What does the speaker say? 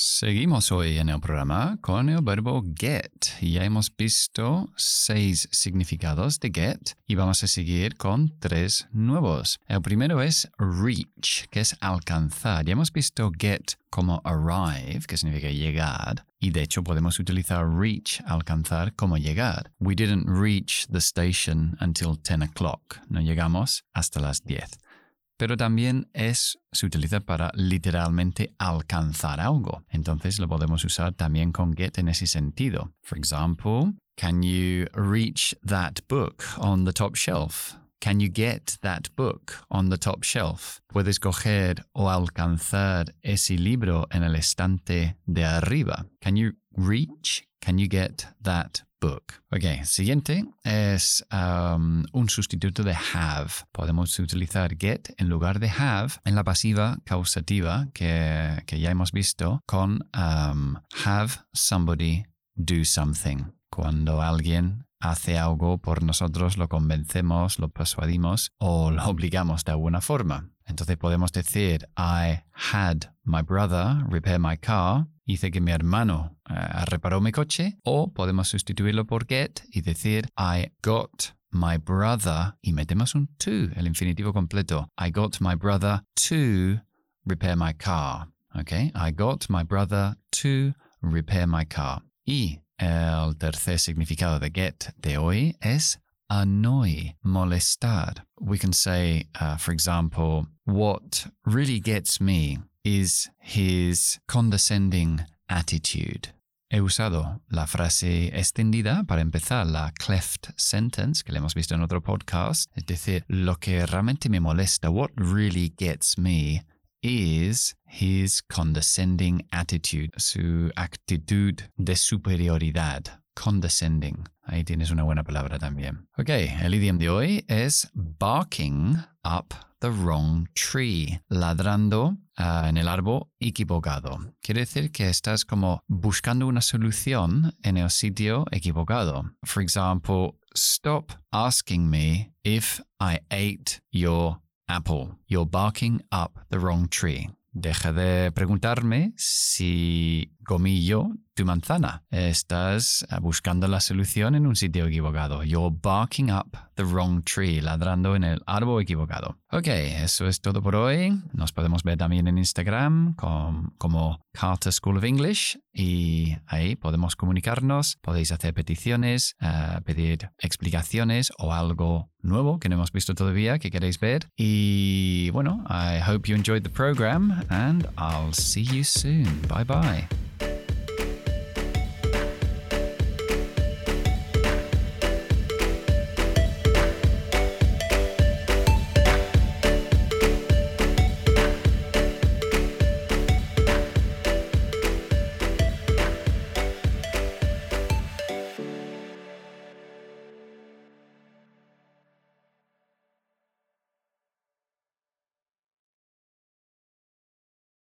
Seguimos hoy en el programa con el verbo get. Ya hemos visto seis significados de get y vamos a seguir con tres nuevos. El primero es reach, que es alcanzar. Ya hemos visto get como arrive, que significa llegar, y de hecho podemos utilizar reach, alcanzar, como llegar. We didn't reach the station until 10 o'clock. No llegamos hasta las 10 pero también es, se utiliza para literalmente alcanzar algo. Entonces lo podemos usar también con get en ese sentido. For example, can you reach that book on the top shelf? Can you get that book on the top shelf? Puedes coger o alcanzar ese libro en el estante de arriba. Can you reach? Can you get that book. Ok, siguiente es um, un sustituto de have. Podemos utilizar get en lugar de have en la pasiva causativa que, que ya hemos visto con um, have somebody do something. Cuando alguien hace algo por nosotros, lo convencemos, lo persuadimos o lo obligamos de alguna forma. Entonces podemos decir, I had my brother repair my car. Hice que mi hermano uh, reparó mi coche. O podemos sustituirlo por get y decir, I got my brother. Y metemos un to, el infinitivo completo. I got my brother to repair my car. Okay, I got my brother to repair my car. Y el tercer significado de get de hoy es annoy, molestar. We can say, uh, for example, what really gets me is his condescending attitude. He usado la frase extendida para empezar la cleft sentence que le hemos visto en otro podcast, es decir, lo que realmente me molesta, what really gets me is his condescending attitude, su actitud de superioridad condescending. Ahí tienes una buena palabra también. Ok, el idioma de hoy es barking up the wrong tree, ladrando uh, en el árbol equivocado. Quiere decir que estás como buscando una solución en el sitio equivocado. For example, stop asking me if I ate your apple. You're barking up the wrong tree. Deja de preguntarme si comí yo tu manzana. Estás eh, buscando la solución en un sitio equivocado. You're barking up the wrong tree, ladrando en el árbol equivocado. Ok, eso es todo por hoy. Nos podemos ver también en Instagram como Carter School of English y ahí podemos comunicarnos, podéis hacer peticiones, eh, pedir explicaciones o algo nuevo que no hemos visto todavía que queréis ver. Y bueno, I hope you enjoyed the program and I'll see you soon. Bye bye.